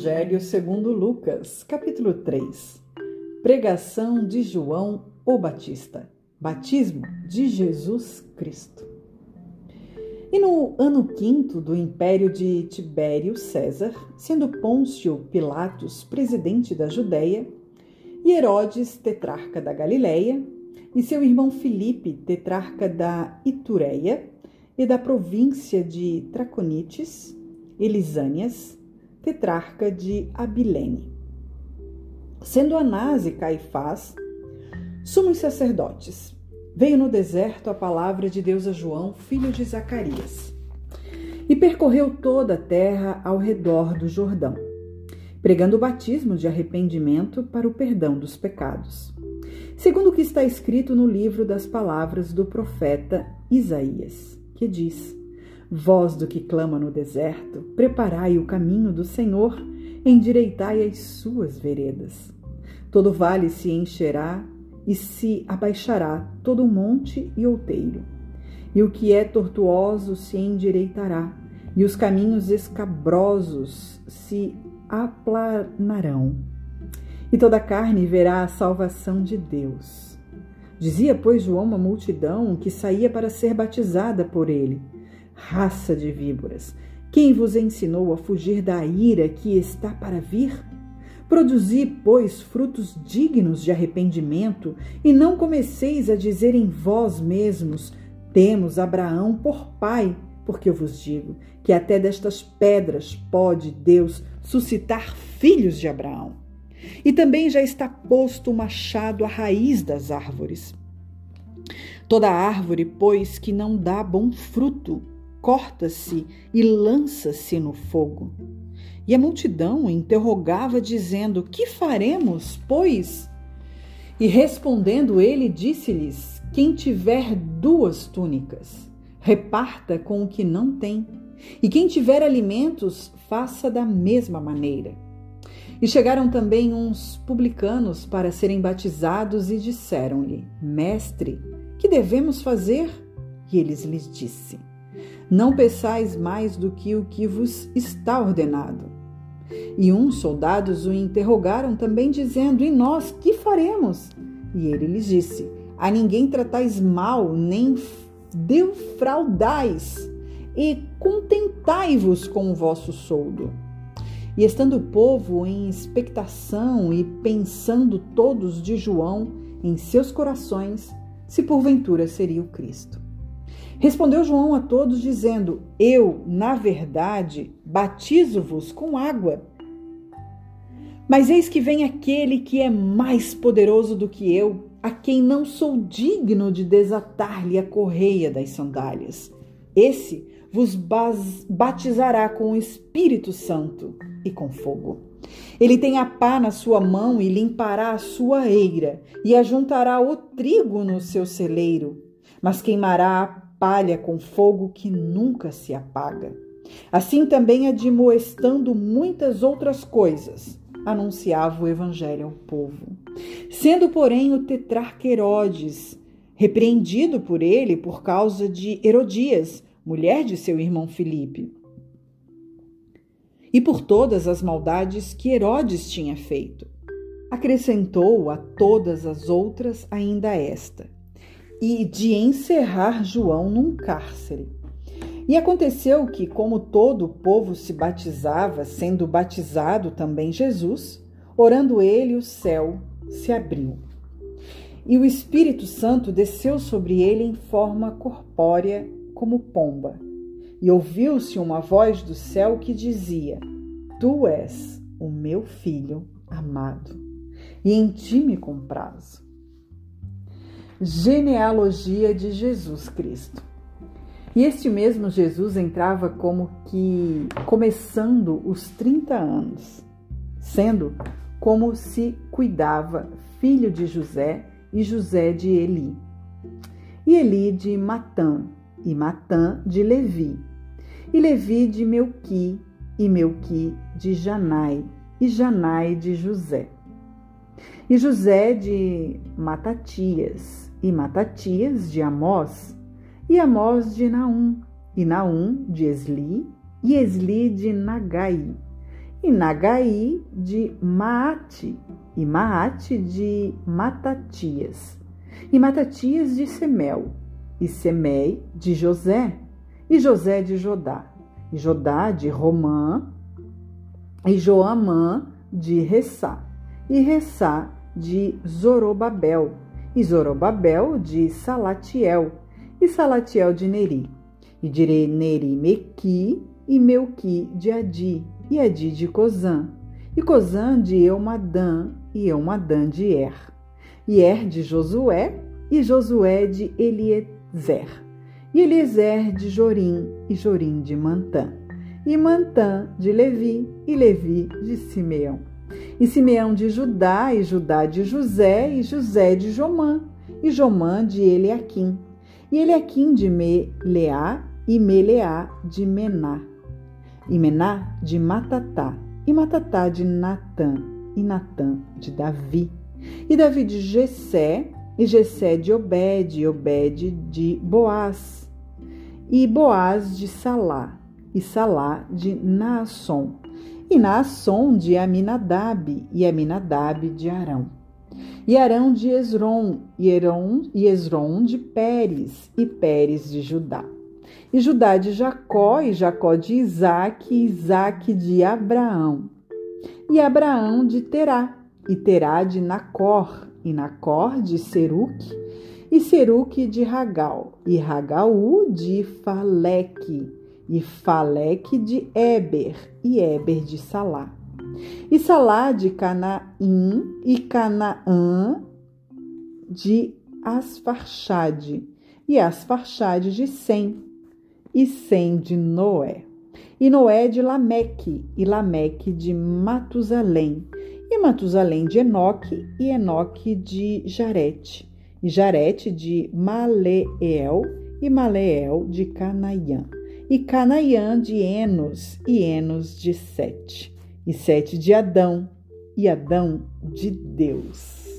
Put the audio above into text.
Evangelho segundo Lucas, capítulo 3. Pregação de João o Batista. Batismo de Jesus Cristo. E no ano quinto do império de Tibério César, sendo Pôncio Pilatos presidente da Judéia, e Herodes tetrarca da Galiléia, e seu irmão Filipe tetrarca da Itureia e da província de Traconites, Elisânias, tetrarca de Abilene. Sendo Anás e Caifás sumos sacerdotes, veio no deserto a palavra de Deus a João, filho de Zacarias, e percorreu toda a terra ao redor do Jordão, pregando o batismo de arrependimento para o perdão dos pecados, segundo o que está escrito no livro das palavras do profeta Isaías, que diz: Voz do que clama no deserto, preparai o caminho do Senhor, endireitai as suas veredas. Todo vale se encherá e se abaixará todo monte e outeiro. E o que é tortuoso se endireitará, e os caminhos escabrosos se aplanarão. E toda carne verá a salvação de Deus. Dizia, pois, João à multidão que saía para ser batizada por ele raça de víboras, quem vos ensinou a fugir da ira que está para vir? Produzi, pois, frutos dignos de arrependimento, e não comeceis a dizer em vós mesmos: Temos Abraão por pai, porque eu vos digo que até destas pedras pode Deus suscitar filhos de Abraão. E também já está posto o machado à raiz das árvores. Toda árvore, pois, que não dá bom fruto, corta-se e lança-se no fogo. E a multidão interrogava, dizendo: Que faremos, pois? E respondendo ele, disse-lhes: Quem tiver duas túnicas, reparta com o que não tem, e quem tiver alimentos, faça da mesma maneira. E chegaram também uns publicanos para serem batizados e disseram-lhe: Mestre, que devemos fazer? E eles lhes disse: não peçais mais do que o que vos está ordenado. E uns soldados o interrogaram também, dizendo: E nós que faremos? E ele lhes disse: A ninguém tratais mal, nem defraudais, e contentai-vos com o vosso soldo. E estando o povo em expectação e pensando todos de João em seus corações, se porventura seria o Cristo. Respondeu João a todos, dizendo: Eu, na verdade, batizo-vos com água. Mas eis que vem aquele que é mais poderoso do que eu, a quem não sou digno de desatar-lhe a correia das sandálias. Esse vos batizará com o Espírito Santo e com fogo. Ele tem a pá na sua mão e limpará a sua eira, e ajuntará o trigo no seu celeiro, mas queimará a palha com fogo que nunca se apaga. Assim também admoestando muitas outras coisas, anunciava o evangelho ao povo. Sendo, porém, o tetrarca Herodes repreendido por ele por causa de Herodias, mulher de seu irmão Filipe, e por todas as maldades que Herodes tinha feito. Acrescentou a todas as outras ainda esta: e de encerrar João num cárcere. E aconteceu que, como todo o povo se batizava, sendo batizado também Jesus, orando ele, o céu se abriu. E o Espírito Santo desceu sobre ele em forma corpórea, como pomba. E ouviu-se uma voz do céu que dizia: Tu és o meu filho amado, e em ti me comprazo genealogia de Jesus Cristo. E este mesmo Jesus entrava como que começando os 30 anos, sendo como se cuidava filho de José e José de Eli, e Eli de Matã, e Matã de Levi, e Levi de Melqui, e Melqui de Janai, e Janai de José, e José de Matatias, e Matatias de Amós, e Amós de Naum, e Naum de Esli, e Esli de Nagai, e Nagai de Maate, e Maate de Matatias, e Matatias de Semel, e Semei de José, e José de Jodá, e Jodá de Romã, e Joamã de Ressá, e Ressá de Zorobabel, e Zorobabel de Salatiel, e Salatiel de Neri, e de Neri Mequi, e Melqui de Adi, e Adi de Cozã, e Cozã de Eumadã, e Eumadã de Er, e Er de Josué, e Josué de Eliezer, e Eliezer de Jorim, e Jorim de Mantã, e Mantã de Levi, e Levi de Simeão, e Simeão de Judá, e Judá de José, e José de Jomã, e Jomã de Eliaquim, e Eliaquim de Meleá, e Meleá de Mená, e Mená de Matatá, e Matatá de Natã, e Natã de Davi, e Davi de Jessé, e Jessé de Obed, e Obed de Boaz, e Boaz de Salá, e Salá de Naasson, e Naasson de Aminadab, e Aminadab de Arão. E Arão de Esron, e Esron de Pérez, e Pérez de Judá. E Judá de Jacó, e Jacó de Isaac, e Isaac de Abraão, e Abraão de Terá, e Terá de Nacor, e Nacor de Seruque, e Seruque de Ragal, e Ragaú de Faleque, e Faleque de Eber, e Eber de Salá. E Salá de Canaim, e Canaã de Asfarchade, e Asfarchade de Sem, e Sem de Noé. E Noé de Lameque, e Lameque de Matusalém, e Matusalém de Enoque, e Enoque de Jarete, e Jarete de Maleel, e Maleel de Canaiã, e Canaiã de Enos, e Enos de Sete, e Sete de Adão, e Adão de Deus.